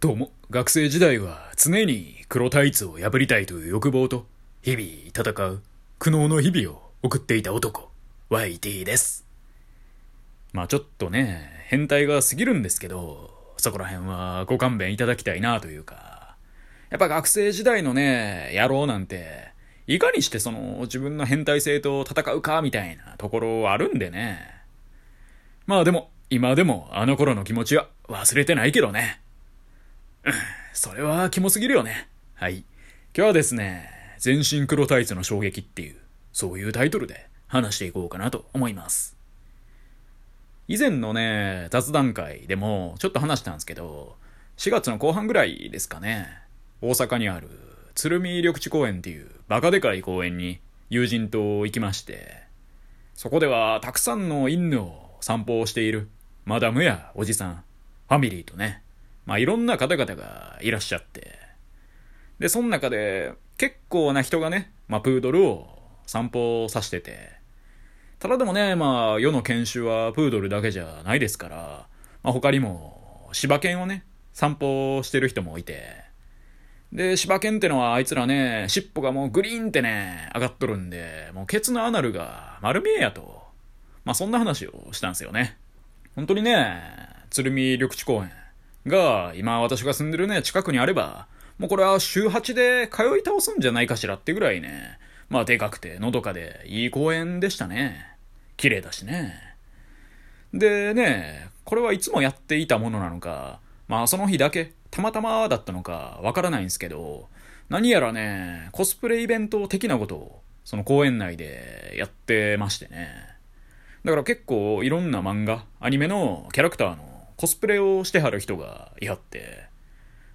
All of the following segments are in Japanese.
どうも、学生時代は常に黒タイツを破りたいという欲望と、日々戦う苦悩の日々を送っていた男、YT です。まあちょっとね、変態が過ぎるんですけど、そこら辺はご勘弁いただきたいなというか、やっぱ学生時代のね、野郎なんて、いかにしてその自分の変態性と戦うかみたいなところあるんでね。まあでも、今でもあの頃の気持ちは忘れてないけどね。それはキモすぎるよね。はい。今日はですね、全身黒タイツの衝撃っていう、そういうタイトルで話していこうかなと思います。以前のね、雑談会でもちょっと話したんですけど、4月の後半ぐらいですかね、大阪にある鶴見緑地公園っていうバカでかい公園に友人と行きまして、そこではたくさんの犬を散歩をしているマダムやおじさん、ファミリーとね、まあいろんな方々がいらっしゃって、で、その中で結構な人がね、まあプードルを散歩させてて、ただでもね、まあ世の犬種はプードルだけじゃないですから、まあ他にも柴犬をね、散歩してる人もいて、で、柴犬ってのはあいつらね、尻尾がもうグリーンってね、上がっとるんで、もうケツのアナルが丸見えやと。まあそんな話をしたんですよね。本当にね、鶴見緑地公園が今私が住んでるね、近くにあれば、もうこれは週8で通い倒すんじゃないかしらってぐらいね、まあでかくてのどかでいい公園でしたね。綺麗だしね。でね、これはいつもやっていたものなのか、まあその日だけ、たまたまだったのかわからないんですけど、何やらね、コスプレイベント的なことを、その公園内でやってましてね。だから結構いろんな漫画、アニメのキャラクターのコスプレをしてはる人がいはって、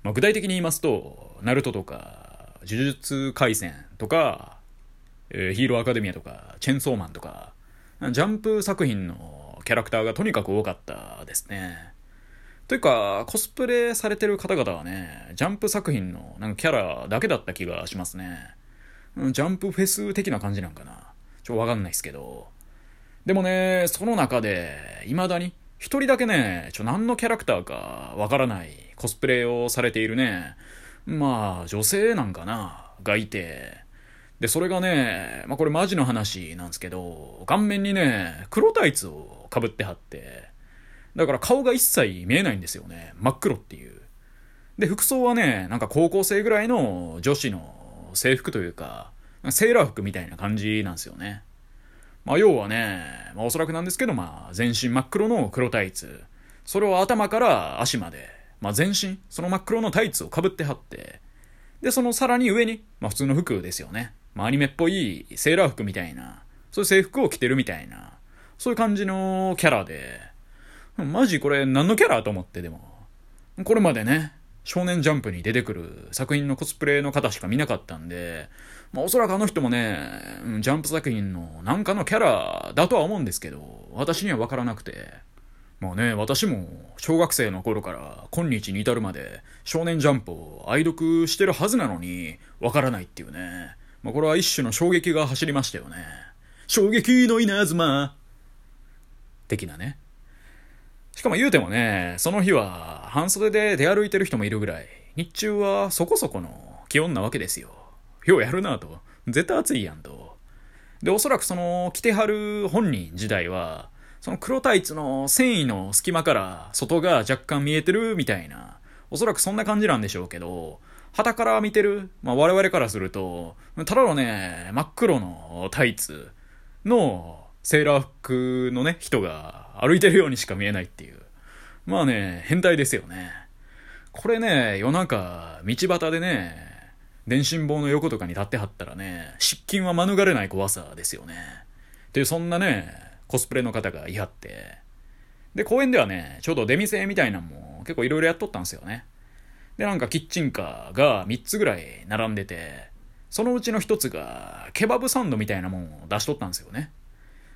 まあ、具体的に言いますと、ナルトとか、呪術廻戦とか、えーヒーローアカデミアとか、チェンソーマンとか、ジャンプ作品のキャラクターがとにかく多かったですね。というか、コスプレされてる方々はね、ジャンプ作品のなんかキャラだけだった気がしますね。ジャンプフェス的な感じなんかな。ちょっとわかんないですけど。でもね、その中で、未だに、一人だけね、ちょ、何のキャラクターかわからないコスプレをされているね、まあ、女性なんかな、がいて、で、それがね、まあこれマジの話なんですけど、顔面にね、黒タイツを被ってはって、だから顔が一切見えないんですよね。真っ黒っていう。で、服装はね、なんか高校生ぐらいの女子の制服というか、セーラー服みたいな感じなんですよね。まあ要はね、まあおそらくなんですけど、まあ全身真っ黒の黒タイツ。それを頭から足まで、まあ全身、その真っ黒のタイツを被ってはって、で、そのさらに上に、まあ普通の服ですよね。まあアニメっぽいセーラー服みたいな、そういう制服を着てるみたいな、そういう感じのキャラで、マジこれ何のキャラと思ってでも。これまでね、少年ジャンプに出てくる作品のコスプレの方しか見なかったんで、まあおそらくあの人もね、ジャンプ作品のなんかのキャラだとは思うんですけど、私には分からなくて。まあね、私も小学生の頃から今日に至るまで少年ジャンプを愛読してるはずなのに分からないっていうね。まあこれは一種の衝撃が走りましたよね。衝撃の稲妻的なね。しかも言うてもね、その日は半袖で出歩いてる人もいるぐらい、日中はそこそこの気温なわけですよ。ようやるなと。絶対暑いやんと。で、おそらくその着てはる本人自体は、その黒タイツの繊維の隙間から外が若干見えてるみたいな、おそらくそんな感じなんでしょうけど、旗から見てる、まあ我々からすると、ただのね、真っ黒のタイツのセーラー服のね、人が歩いてるようにしか見えないっていう。まあね、変態ですよね。これね、夜中、道端でね、電信棒の横とかに立ってはったらね、失禁は免れない怖さですよね。っていう、そんなね、コスプレの方がいはって。で、公園ではね、ちょうど出店みたいなのも結構いろいろやっとったんですよね。で、なんかキッチンカーが3つぐらい並んでて、そのうちの1つが、ケバブサンドみたいなもんを出しとったんですよね。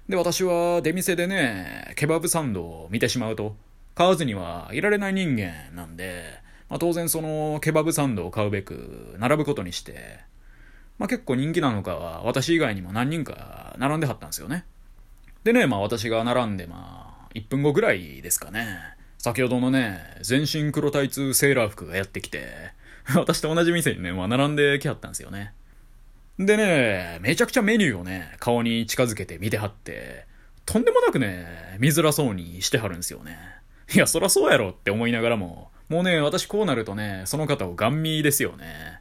で、私は出店でね、ケバブサンドを見てしまうと、買わずにはいられない人間なんで、まあ、当然そのケバブサンドを買うべく並ぶことにして、まあ、結構人気なのかは私以外にも何人か並んではったんですよね。でね、まあ私が並んでまあ1分後ぐらいですかね、先ほどのね、全身黒タイツセーラー服がやってきて、私と同じ店にね、まあ、並んできはったんですよね。でね、めちゃくちゃメニューをね、顔に近づけて見てはって、とんでもなくね、見づらそうにしてはるんですよね。いや、そらそうやろって思いながらも、もうね、私こうなるとね、その方をガン見ですよね。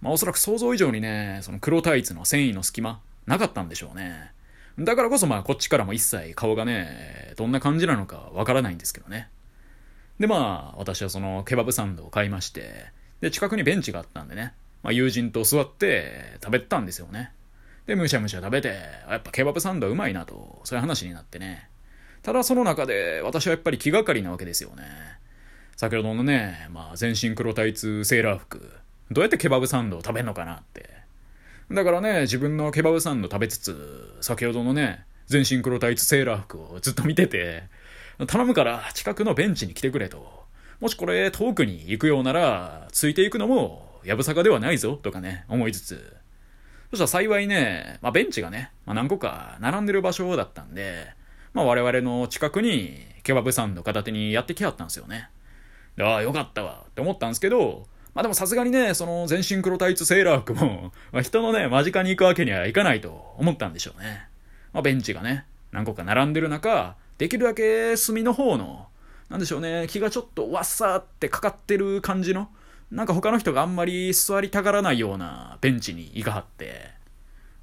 まあおそらく想像以上にね、その黒タイツの繊維の隙間、なかったんでしょうね。だからこそまあこっちからも一切顔がね、どんな感じなのかわからないんですけどね。でまあ、私はそのケバブサンドを買いまして、で、近くにベンチがあったんでね、まあ、友人と座って食べたんですよね。で、むしゃむしゃ食べて、やっぱケバブサンドうまいなと、そういう話になってね。ただその中で私はやっぱり気がかりなわけですよね。先ほどのね、まあ全身黒タイツセーラー服、どうやってケバブサンドを食べんのかなって。だからね、自分のケバブサンド食べつつ、先ほどのね、全身黒タイツセーラー服をずっと見てて、頼むから近くのベンチに来てくれと。もしこれ遠くに行くようなら、ついていくのもやぶさかではないぞとかね、思いつつ。そしたら幸いね、まあ、ベンチがね、まあ、何個か並んでる場所だったんで、まあ、我々の近くにケバブサンド片手にやってきはったんですよね。ああ、よかったわって思ったんですけど、まあでもさすがにね、その全身黒タイツセーラー服も、まあ、人のね、間近に行くわけにはいかないと思ったんでしょうね。まあベンチがね、何個か並んでる中、できるだけ隅の方の、なんでしょうね、気がちょっとわっさーってかかってる感じの、なんか他の人があんまり座りたがらないようなベンチに行かはって。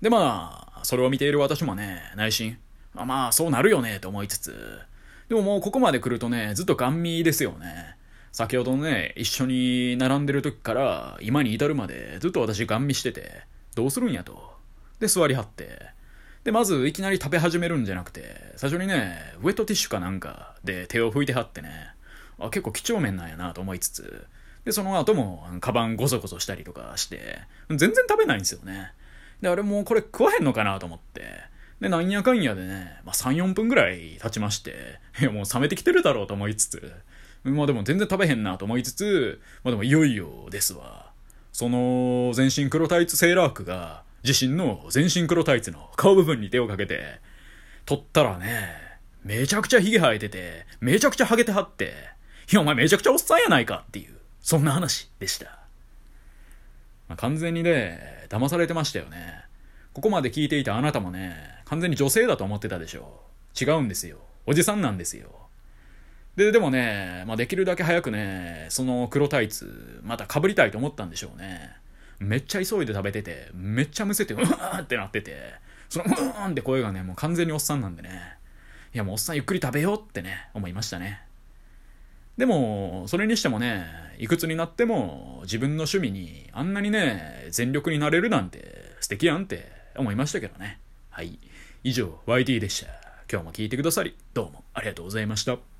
でまあ、それを見ている私もね、内心、まあまあそうなるよねと思いつつ、でももうここまで来るとね、ずっとガン見ですよね。先ほどね、一緒に並んでる時から今に至るまでずっと私ガン見してて、どうするんやと。で、座りはって。で、まずいきなり食べ始めるんじゃなくて、最初にね、ウェットティッシュかなんかで手を拭いてはってね、あ、結構几帳面なんやなと思いつつ、で、その後も、カバンゴソゴソしたりとかして、全然食べないんですよね。で、あれもうこれ食わへんのかなと思って、で、なんやかんやでね、まあ、3、4分ぐらい経ちまして、いやもう冷めてきてるだろうと思いつつ、まあでも全然食べへんなと思いつつ、まあでもいよいよですわ。その、全身黒タイツセーラー服が、自身の全身黒タイツの顔部分に手をかけて、取ったらね、めちゃくちゃ髭生えてて、めちゃくちゃハゲてはって、いやお前めちゃくちゃおっさんやないかっていう、そんな話でした。まあ、完全にね、騙されてましたよね。ここまで聞いていたあなたもね、完全に女性だと思ってたでしょ。違うんですよ。おじさんなんですよ。で、でもね、まあ、できるだけ早くね、その黒タイツ、また被りたいと思ったんでしょうね。めっちゃ急いで食べてて、めっちゃむせて、うわーってなってて、その、うーんって声がね、もう完全におっさんなんでね。いや、もうおっさんゆっくり食べようってね、思いましたね。でも、それにしてもね、いくつになっても自分の趣味にあんなにね、全力になれるなんて素敵やんって思いましたけどね。はい。以上、YT でした。今日も聞いてくださり、どうもありがとうございました。